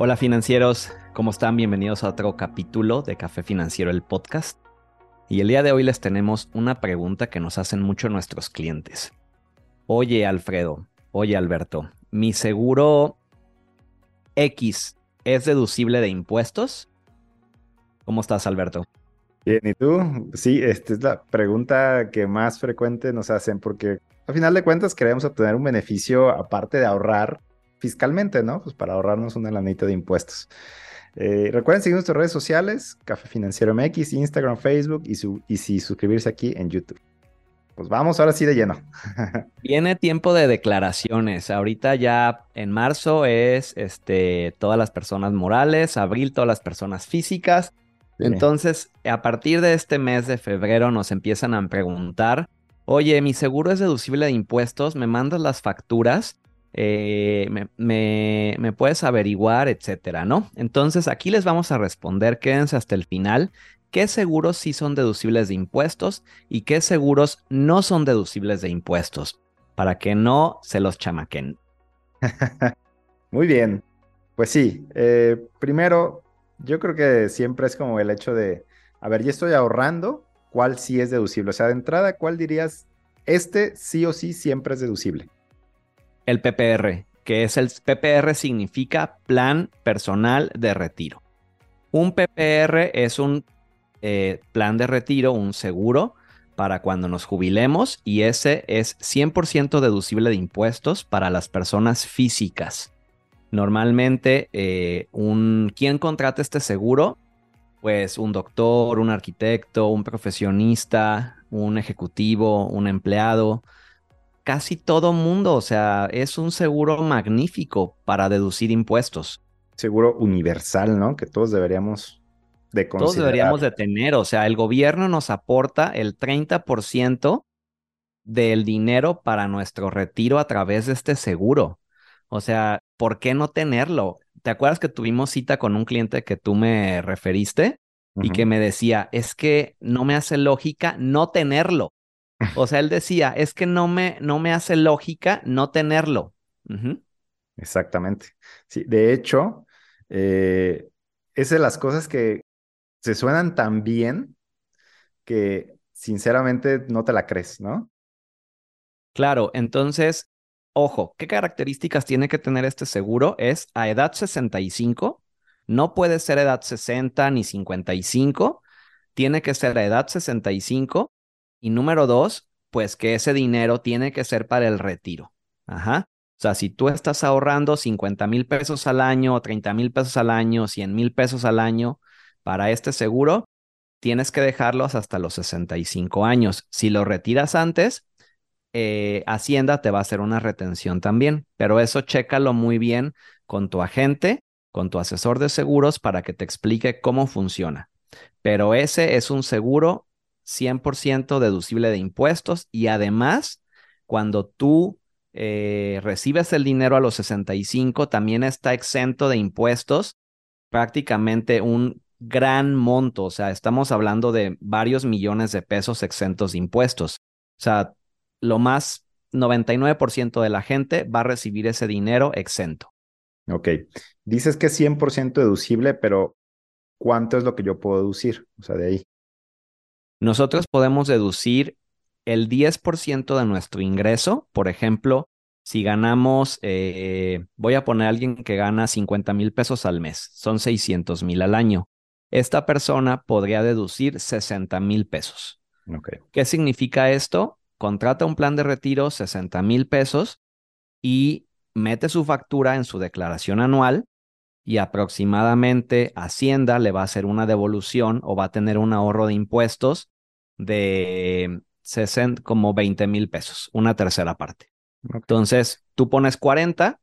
Hola financieros, ¿cómo están? Bienvenidos a otro capítulo de Café Financiero, el podcast. Y el día de hoy les tenemos una pregunta que nos hacen mucho nuestros clientes. Oye Alfredo, oye Alberto, ¿mi seguro X es deducible de impuestos? ¿Cómo estás Alberto? Bien, ¿y tú? Sí, esta es la pregunta que más frecuente nos hacen porque a final de cuentas queremos obtener un beneficio aparte de ahorrar fiscalmente, ¿no? Pues para ahorrarnos una lanita de impuestos. Eh, recuerden seguir nuestras redes sociales, Café Financiero MX, Instagram, Facebook y, su, y si suscribirse aquí en YouTube. Pues vamos ahora sí de lleno. Viene tiempo de declaraciones. Ahorita ya en marzo es este, todas las personas morales, abril todas las personas físicas. Entonces, a partir de este mes de febrero nos empiezan a preguntar, oye, mi seguro es deducible de impuestos, me mandas las facturas eh, me, puedes averiguar, etcétera, ¿no? Entonces aquí les vamos a responder, quédense hasta el final, qué seguros sí son deducibles de impuestos y qué seguros no son deducibles de impuestos, para que no se los chamaquen. Muy bien, pues sí, eh, primero, yo creo que siempre es como el hecho de, a ver, ya estoy ahorrando, ¿cuál sí es deducible? O sea, de entrada, ¿cuál dirías? Este sí o sí siempre es deducible el PPR, que es el PPR significa Plan Personal de Retiro. Un PPR es un eh, plan de retiro, un seguro para cuando nos jubilemos y ese es 100% deducible de impuestos para las personas físicas. Normalmente, eh, un, ¿quién contrata este seguro? Pues un doctor, un arquitecto, un profesionista, un ejecutivo, un empleado, casi todo mundo, o sea, es un seguro magnífico para deducir impuestos. Seguro universal, ¿no? Que todos deberíamos de considerar. Todos deberíamos de tener, o sea, el gobierno nos aporta el 30% del dinero para nuestro retiro a través de este seguro. O sea, ¿por qué no tenerlo? ¿Te acuerdas que tuvimos cita con un cliente que tú me referiste y que me decía, es que no me hace lógica no tenerlo? O sea, él decía, es que no me, no me hace lógica no tenerlo. Exactamente. Sí, de hecho, eh, es de las cosas que se suenan tan bien que sinceramente no te la crees, ¿no? Claro, entonces, ojo, ¿qué características tiene que tener este seguro? Es a edad 65, no puede ser edad 60 ni 55, tiene que ser a edad 65 y número dos, pues que ese dinero tiene que ser para el retiro. Ajá. O sea, si tú estás ahorrando 50 mil pesos al año, 30 mil pesos al año, 100 mil pesos al año para este seguro, tienes que dejarlos hasta los 65 años. Si lo retiras antes, eh, Hacienda te va a hacer una retención también, pero eso chécalo muy bien con tu agente, con tu asesor de seguros para que te explique cómo funciona. Pero ese es un seguro 100% deducible de impuestos y además, cuando tú eh, recibes el dinero a los 65, también está exento de impuestos prácticamente un gran monto, o sea, estamos hablando de varios millones de pesos exentos de impuestos. O sea, lo más 99% de la gente va a recibir ese dinero exento. Ok, dices que es 100% deducible, pero ¿cuánto es lo que yo puedo deducir? O sea, de ahí. Nosotros podemos deducir el 10% de nuestro ingreso, por ejemplo, si ganamos, eh, voy a poner a alguien que gana 50 mil pesos al mes, son 600 mil al año. Esta persona podría deducir 60 mil pesos. ¿Qué significa esto? Contrata un plan de retiro, 60 mil pesos, y mete su factura en su declaración anual y aproximadamente Hacienda le va a hacer una devolución o va a tener un ahorro de impuestos de 60, como 20 mil pesos, una tercera parte. Entonces, tú pones 40,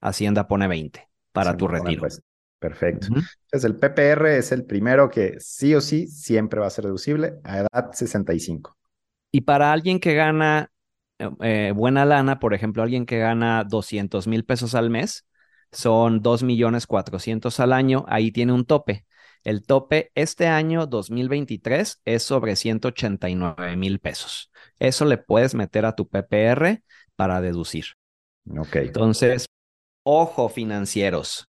Hacienda pone 20 para tu retiro. Pues, perfecto. Entonces, el PPR es el primero que sí o sí siempre va a ser deducible a edad 65. Y para alguien que gana eh, eh, buena lana, por ejemplo, alguien que gana 200 mil pesos al mes, son 2 millones 400 al año, ahí tiene un tope. El tope este año 2023 es sobre 189 mil pesos. Eso le puedes meter a tu PPR para deducir. Ok. Entonces, ojo financieros.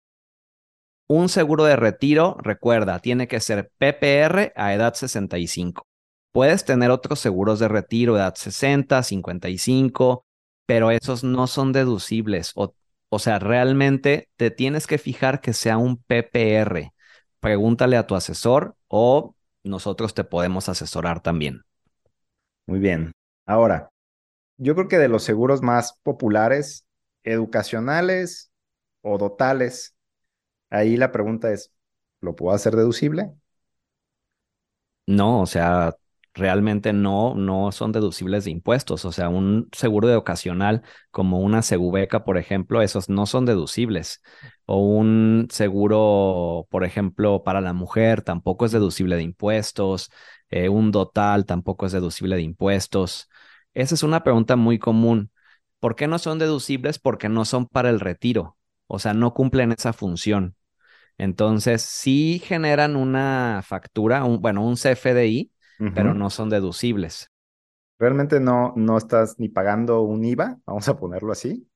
Un seguro de retiro, recuerda, tiene que ser PPR a edad 65. Puedes tener otros seguros de retiro, edad 60, 55, pero esos no son deducibles. O, o sea, realmente te tienes que fijar que sea un PPR. Pregúntale a tu asesor o nosotros te podemos asesorar también. Muy bien. Ahora, yo creo que de los seguros más populares, educacionales o dotales, ahí la pregunta es, ¿lo puedo hacer deducible? No, o sea, realmente no, no son deducibles de impuestos. O sea, un seguro de ocasional como una segubeca, por ejemplo, esos no son deducibles. O un seguro, por ejemplo, para la mujer tampoco es deducible de impuestos. Eh, un dotal tampoco es deducible de impuestos. Esa es una pregunta muy común. ¿Por qué no son deducibles? Porque no son para el retiro. O sea, no cumplen esa función. Entonces, sí generan una factura, un, bueno, un CFDI, pero no son deducibles. Realmente no, no estás ni pagando un IVA, vamos a ponerlo así.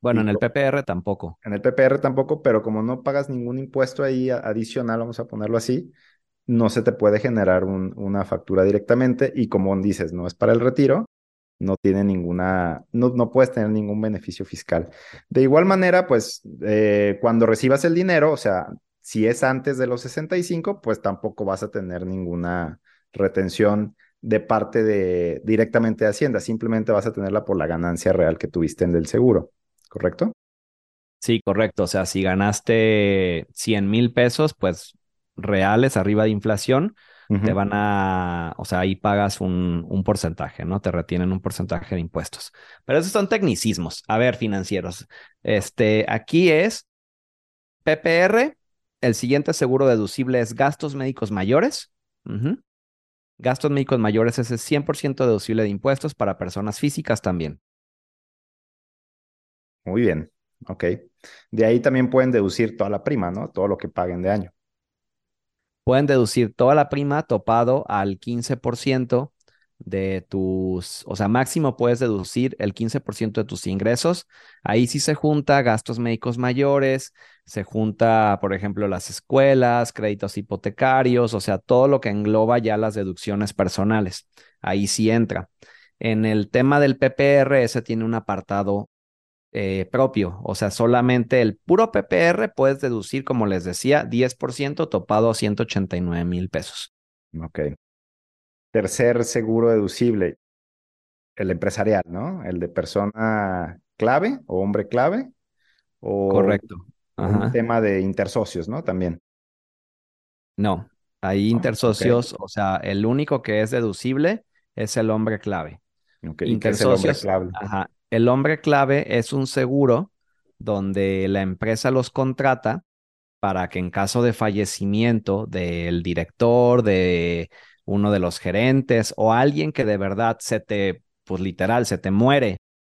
Bueno, en el PPR tampoco. En el PPR tampoco, pero como no pagas ningún impuesto ahí adicional, vamos a ponerlo así, no se te puede generar una factura directamente y como dices, no es para el retiro, no tiene ninguna, no, no puedes tener ningún beneficio fiscal. De igual manera, pues eh, cuando recibas el dinero, o sea, si es antes de los 65, pues tampoco vas a tener ninguna retención de parte de directamente de Hacienda, simplemente vas a tenerla por la ganancia real que tuviste en el seguro, ¿correcto? Sí, correcto. O sea, si ganaste 100 mil pesos, pues reales arriba de inflación, te van a, o sea, ahí pagas un, un, porcentaje, ¿no? Te retienen un porcentaje de impuestos. Pero esos son tecnicismos. A ver, financieros. Este, aquí es PPR. El siguiente seguro deducible es gastos médicos mayores. Gastos médicos mayores es el 100% deducible de impuestos para personas físicas también. Muy bien, ok. De ahí también pueden deducir toda la prima, ¿no? Todo lo que paguen de año. Pueden deducir toda la prima topado al 15% de tus, o sea, máximo puedes deducir el 15% de tus ingresos. Ahí sí se junta gastos médicos mayores, se junta, por ejemplo, las escuelas, créditos hipotecarios, o sea, todo lo que engloba ya las deducciones personales. Ahí sí entra. En el tema del PPR, ese tiene un apartado eh, propio, o sea, solamente el puro PPR puedes deducir, como les decía, 10% topado a 189 mil pesos. Ok. Tercer seguro deducible, el empresarial, ¿no? El de persona clave o hombre clave. O Correcto. Un tema de intersocios, ¿no? También. No, hay intersocios, o sea, el único que es deducible es el hombre clave. intersocios, el hombre clave? Ajá. El hombre clave es un seguro donde la empresa los contrata para que en caso de fallecimiento del director, de uno de los gerentes o alguien que de verdad se te, pues literal, se te muere.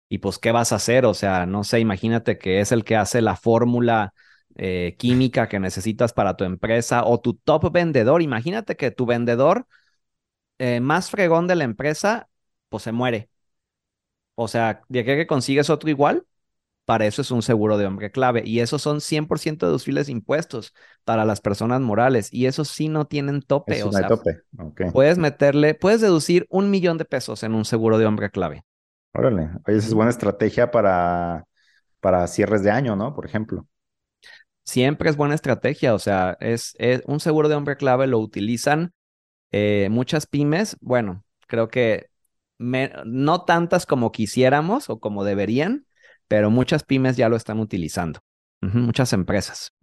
Y pues, ¿qué vas a hacer? O sea, no sé, imagínate que es el que hace la fórmula eh, química que necesitas para tu empresa o tu top vendedor. Imagínate que tu vendedor eh, más fregón de la empresa, pues se muere. O sea, de que consigues otro igual, para eso es un seguro de hombre clave. Y esos son 100% deducibles impuestos para las personas morales. Y esos sí no tienen tope. o sea, tope. puedes meterle, puedes deducir un millón de pesos en un seguro de hombre clave. Órale, oye, esa es buena estrategia para, para cierres de año, ¿no? Por ejemplo. Siempre es buena estrategia. O sea, es, un seguro de hombre clave lo utilizan eh, muchas pymes. Bueno, creo que no tantas como quisiéramos o como deberían, pero muchas pymes ya lo están utilizando. muchas empresas.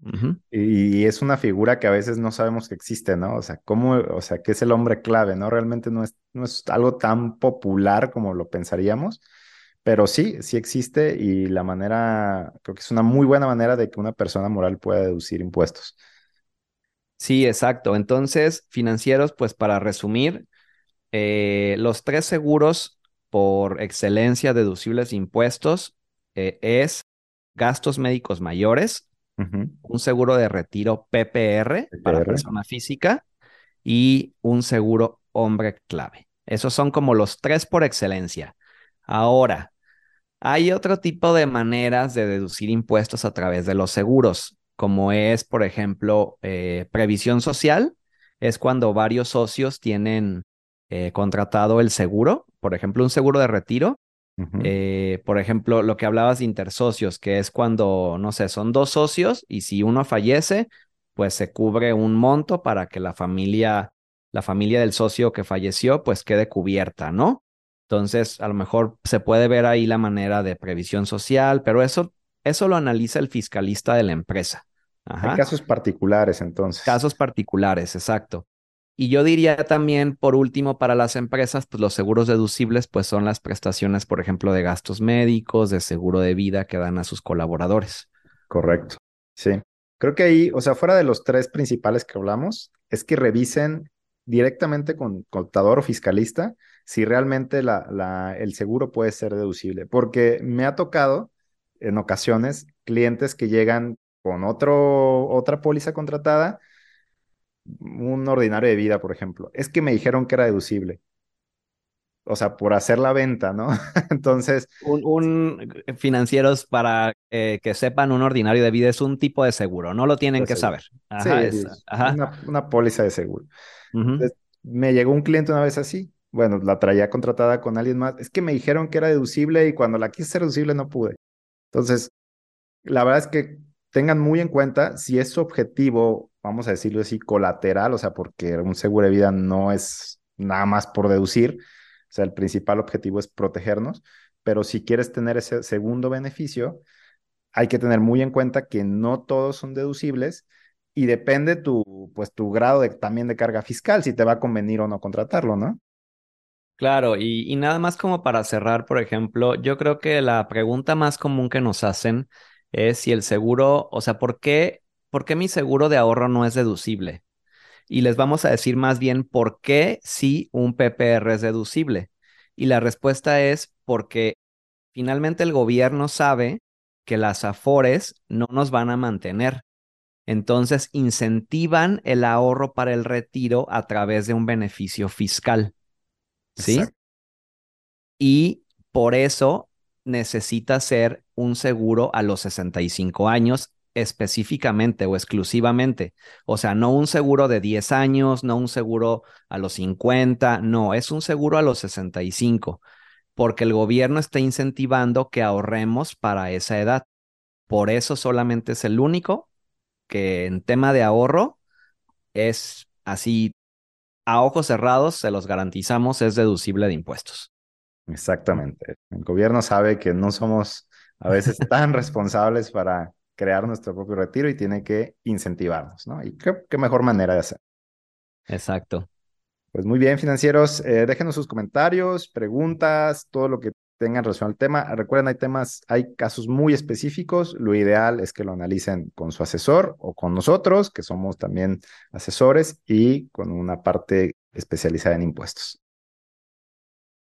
y, es una figura que a veces no sabemos que existe, ¿no? O sea, ¿cómo, o sea, qué es el hombre clave, ¿no? Realmente no es, no es algo tan popular como lo pensaríamos, pero sí, sí existe y la manera, creo que es una muy buena manera de que una persona moral pueda deducir impuestos. Sí, exacto. Entonces, financieros, pues para resumir, eh, los tres seguros por excelencia deducibles de impuestos eh, es gastos médicos mayores, un seguro de retiro PPR, para persona física y un seguro hombre clave. Esos son como los tres por excelencia. Ahora, hay otro tipo de maneras de deducir impuestos a través de los seguros, como es, por ejemplo, eh, previsión social. Es cuando varios socios tienen eh, contratado el seguro, por ejemplo, un seguro de retiro. Eh, por ejemplo, lo que hablabas de intersocios, que es cuando, no sé, son dos socios y si uno fallece, pues se cubre un monto para que la familia, la familia del socio que falleció, pues quede cubierta, ¿no? Entonces, a lo mejor se puede ver ahí la manera de previsión social, pero eso, eso lo analiza el fiscalista de la empresa. Hay casos particulares, entonces. Casos particulares, exacto. Y yo diría también, por último, para las empresas, pues los seguros deducibles, pues son las prestaciones, por ejemplo, de gastos médicos, de seguro de vida que dan a sus colaboradores. Correcto. Sí. Creo que ahí, o sea, fuera de los tres principales que hablamos, es que revisen directamente con contador o fiscalista si realmente la, el seguro puede ser deducible. Porque me ha tocado en ocasiones clientes que llegan con otro, otra póliza contratada un ordinario de vida, por ejemplo, es que me dijeron que era deducible. O sea, por hacer la venta, ¿no? Entonces. Un, financieros, para eh, que sepan, un ordinario de vida es un tipo de seguro, no lo tienen que saber. Ajá, sí, Una, póliza de seguro. me llegó un cliente una vez así. Bueno, la traía contratada con alguien más. Es que me dijeron que era deducible y cuando la quise ser deducible no pude. Entonces, la verdad es que tengan muy en cuenta si es su objetivo vamos a decirlo así, colateral, o sea, porque un seguro de vida no es nada más por deducir, o sea, el principal objetivo es protegernos, pero si quieres tener ese segundo beneficio, hay que tener muy en cuenta que no todos son deducibles y depende tu, pues, tu grado también de carga fiscal, si te va a convenir o no contratarlo, ¿no? Claro, y, y nada más como para cerrar, por ejemplo, yo creo que la pregunta más común que nos hacen es si el seguro, o sea, ¿por qué ¿por qué mi seguro de ahorro no es deducible? Y les vamos a decir más bien por qué sí un PPR es deducible. Y la respuesta es porque finalmente el gobierno sabe que las afores no nos van a mantener. Entonces incentivan el ahorro para el retiro a través de un beneficio fiscal. ¿Sí? Y por eso necesita ser un seguro a los 65 años específicamente o exclusivamente. O sea, no un seguro de 10 años, no un seguro a los 50, no, es un seguro a los 65, porque el gobierno está incentivando que ahorremos para esa edad. Por eso solamente es el único que en tema de ahorro es así, a ojos cerrados, se los garantizamos, es deducible de impuestos. Exactamente. El gobierno sabe que no somos a veces tan responsables para crear nuestro propio retiro y tiene que incentivarnos, ¿no? Y qué, qué mejor manera de hacer. Exacto. Pues muy bien, financieros, eh, déjenos sus comentarios, preguntas, todo lo que tengan relación al tema. Recuerden, hay temas, hay casos muy específicos. Lo ideal es que lo analicen con su asesor o con nosotros, que somos también asesores y con una parte especializada en impuestos.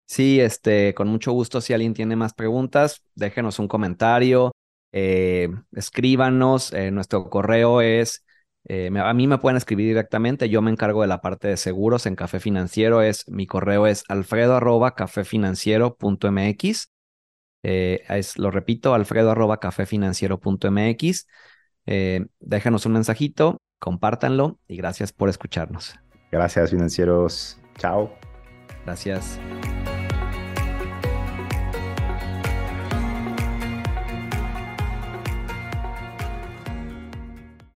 Sí, este, con mucho gusto. Si alguien tiene más preguntas, déjenos un comentario, eh, escríbanos, eh, nuestro correo es, eh, a mí me pueden escribir directamente, yo me encargo de la parte de seguros en Café Financiero, es, mi correo es alfredo arroba cafefinanciero.mx, es, lo repito, alfredo arroba cafefinanciero.mx, déjanos un mensajito, compártanlo y gracias por escucharnos. Gracias financieros, chao. Gracias.